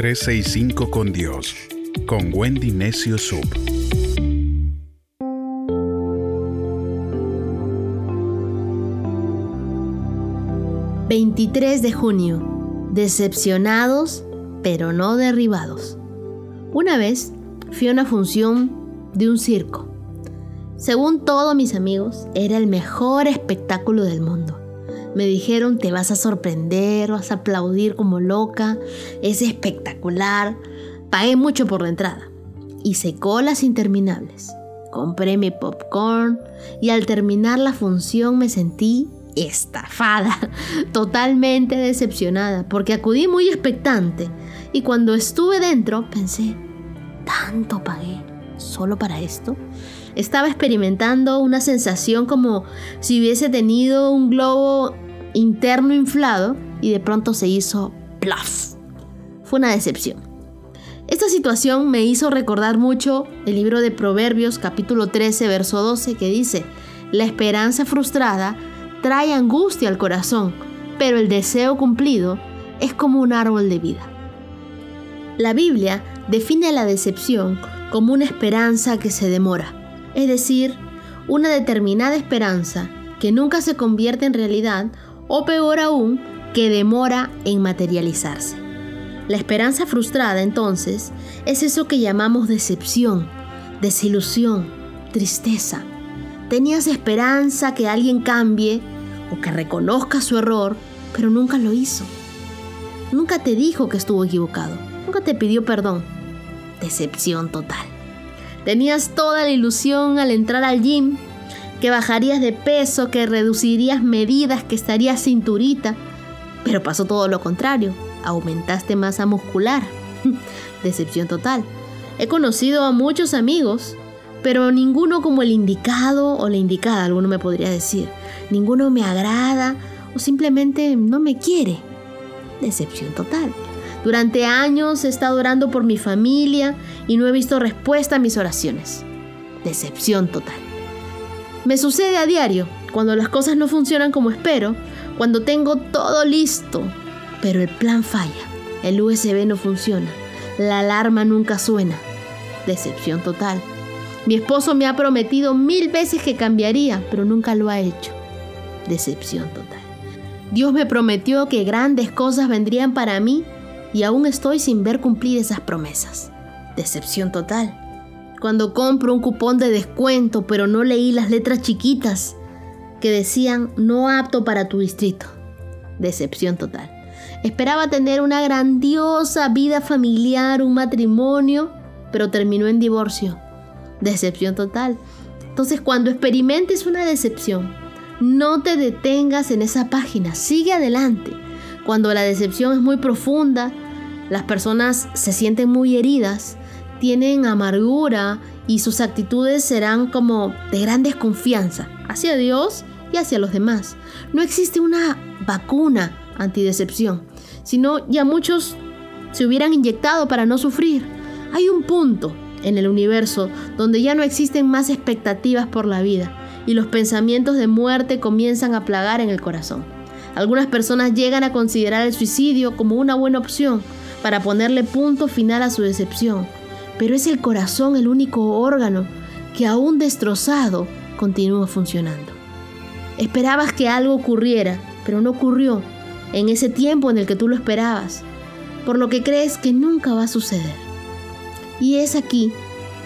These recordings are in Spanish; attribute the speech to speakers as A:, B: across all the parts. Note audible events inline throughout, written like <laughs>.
A: 365 con Dios, con Wendy Necio Sub.
B: ...23 de junio... ...decepcionados, pero no derribados... ...una vez... ...fui a una función... ...de un circo... ...según todos mis amigos... ...era el mejor espectáculo del mundo... Me dijeron, te vas a sorprender, vas a aplaudir como loca, es espectacular. Pagué mucho por la entrada. Hice colas interminables. Compré mi popcorn y al terminar la función me sentí estafada, <laughs> totalmente decepcionada, porque acudí muy expectante y cuando estuve dentro pensé, ¿tanto pagué solo para esto? Estaba experimentando una sensación como si hubiese tenido un globo interno inflado y de pronto se hizo plaf. Fue una decepción. Esta situación me hizo recordar mucho el libro de Proverbios capítulo 13 verso 12 que dice, la esperanza frustrada trae angustia al corazón, pero el deseo cumplido es como un árbol de vida. La Biblia define la decepción como una esperanza que se demora, es decir, una determinada esperanza que nunca se convierte en realidad o peor aún, que demora en materializarse. La esperanza frustrada entonces es eso que llamamos decepción, desilusión, tristeza. Tenías esperanza que alguien cambie o que reconozca su error, pero nunca lo hizo. Nunca te dijo que estuvo equivocado, nunca te pidió perdón. Decepción total. Tenías toda la ilusión al entrar al gym que bajarías de peso, que reducirías medidas, que estarías cinturita. Pero pasó todo lo contrario, aumentaste masa muscular. <laughs> Decepción total. He conocido a muchos amigos, pero ninguno como el indicado o la indicada, alguno me podría decir. Ninguno me agrada o simplemente no me quiere. Decepción total. Durante años he estado orando por mi familia y no he visto respuesta a mis oraciones. Decepción total. Me sucede a diario, cuando las cosas no funcionan como espero, cuando tengo todo listo, pero el plan falla, el USB no funciona, la alarma nunca suena. Decepción total. Mi esposo me ha prometido mil veces que cambiaría, pero nunca lo ha hecho. Decepción total. Dios me prometió que grandes cosas vendrían para mí y aún estoy sin ver cumplir esas promesas. Decepción total cuando compro un cupón de descuento, pero no leí las letras chiquitas que decían no apto para tu distrito. Decepción total. Esperaba tener una grandiosa vida familiar, un matrimonio, pero terminó en divorcio. Decepción total. Entonces cuando experimentes una decepción, no te detengas en esa página, sigue adelante. Cuando la decepción es muy profunda, las personas se sienten muy heridas, tienen amargura y sus actitudes serán como de gran desconfianza hacia Dios y hacia los demás. No existe una vacuna antidecepción, sino ya muchos se hubieran inyectado para no sufrir. Hay un punto en el universo donde ya no existen más expectativas por la vida y los pensamientos de muerte comienzan a plagar en el corazón. Algunas personas llegan a considerar el suicidio como una buena opción para ponerle punto final a su decepción pero es el corazón el único órgano que aún destrozado continúa funcionando. Esperabas que algo ocurriera, pero no ocurrió en ese tiempo en el que tú lo esperabas, por lo que crees que nunca va a suceder. Y es aquí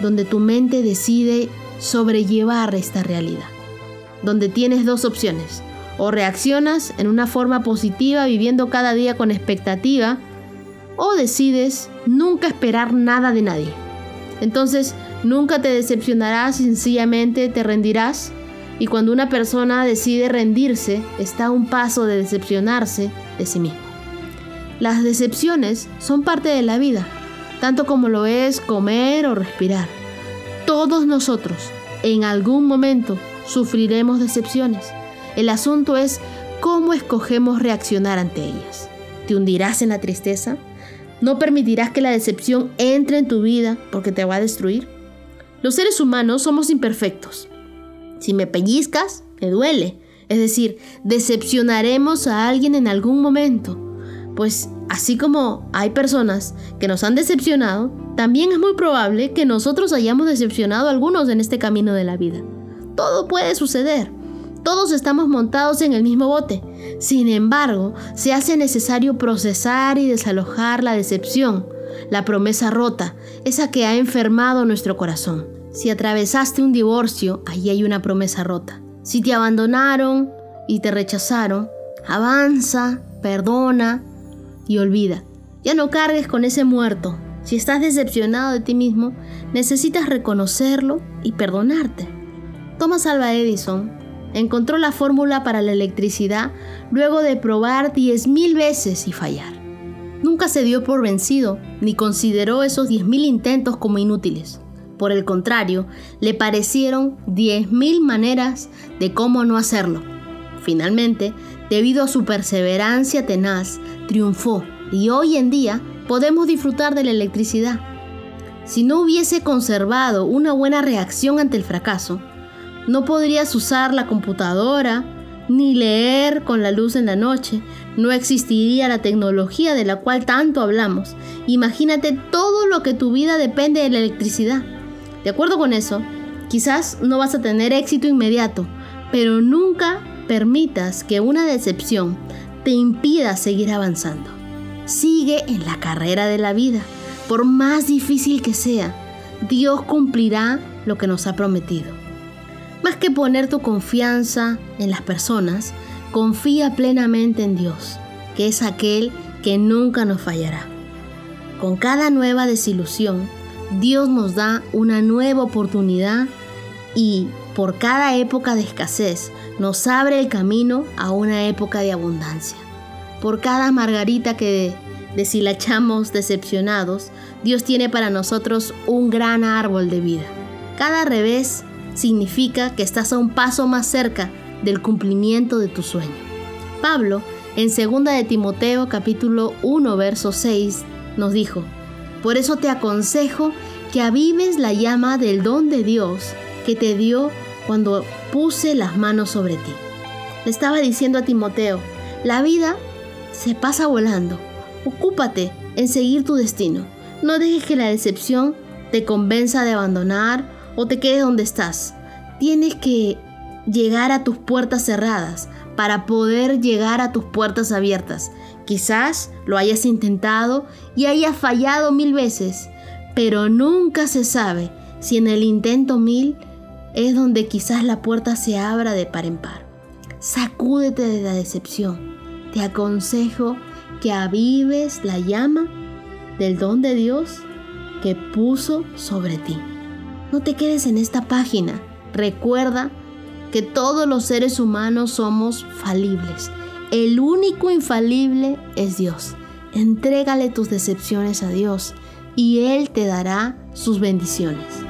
B: donde tu mente decide sobrellevar esta realidad, donde tienes dos opciones, o reaccionas en una forma positiva viviendo cada día con expectativa, o decides nunca esperar nada de nadie. Entonces, nunca te decepcionarás, sencillamente te rendirás. Y cuando una persona decide rendirse, está a un paso de decepcionarse de sí mismo. Las decepciones son parte de la vida, tanto como lo es comer o respirar. Todos nosotros, en algún momento, sufriremos decepciones. El asunto es cómo escogemos reaccionar ante ellas. ¿Te hundirás en la tristeza? No permitirás que la decepción entre en tu vida porque te va a destruir. Los seres humanos somos imperfectos. Si me pellizcas, me duele. Es decir, decepcionaremos a alguien en algún momento. Pues así como hay personas que nos han decepcionado, también es muy probable que nosotros hayamos decepcionado a algunos en este camino de la vida. Todo puede suceder. Todos estamos montados en el mismo bote. Sin embargo, se hace necesario procesar y desalojar la decepción, la promesa rota, esa que ha enfermado nuestro corazón. Si atravesaste un divorcio, allí hay una promesa rota. Si te abandonaron y te rechazaron, avanza, perdona y olvida. Ya no cargues con ese muerto. Si estás decepcionado de ti mismo, necesitas reconocerlo y perdonarte. Thomas Alva Edison encontró la fórmula para la electricidad luego de probar 10.000 veces y fallar. Nunca se dio por vencido ni consideró esos 10.000 intentos como inútiles. Por el contrario, le parecieron 10.000 maneras de cómo no hacerlo. Finalmente, debido a su perseverancia tenaz, triunfó y hoy en día podemos disfrutar de la electricidad. Si no hubiese conservado una buena reacción ante el fracaso, no podrías usar la computadora ni leer con la luz en la noche. No existiría la tecnología de la cual tanto hablamos. Imagínate todo lo que tu vida depende de la electricidad. De acuerdo con eso, quizás no vas a tener éxito inmediato, pero nunca permitas que una decepción te impida seguir avanzando. Sigue en la carrera de la vida, por más difícil que sea. Dios cumplirá lo que nos ha prometido. Más que poner tu confianza en las personas, confía plenamente en Dios, que es aquel que nunca nos fallará. Con cada nueva desilusión, Dios nos da una nueva oportunidad y por cada época de escasez nos abre el camino a una época de abundancia. Por cada margarita que deshilachamos decepcionados, Dios tiene para nosotros un gran árbol de vida. Cada revés significa que estás a un paso más cerca del cumplimiento de tu sueño. Pablo, en 2 de Timoteo capítulo 1 verso 6, nos dijo, por eso te aconsejo que avives la llama del don de Dios que te dio cuando puse las manos sobre ti. Le estaba diciendo a Timoteo, la vida se pasa volando. Ocúpate en seguir tu destino. No dejes que la decepción te convenza de abandonar o te quedes donde estás. Tienes que llegar a tus puertas cerradas para poder llegar a tus puertas abiertas. Quizás lo hayas intentado y hayas fallado mil veces, pero nunca se sabe si en el intento mil es donde quizás la puerta se abra de par en par. Sacúdete de la decepción. Te aconsejo que avives la llama del don de Dios que puso sobre ti. No te quedes en esta página. Recuerda que todos los seres humanos somos falibles. El único infalible es Dios. Entrégale tus decepciones a Dios y Él te dará sus bendiciones.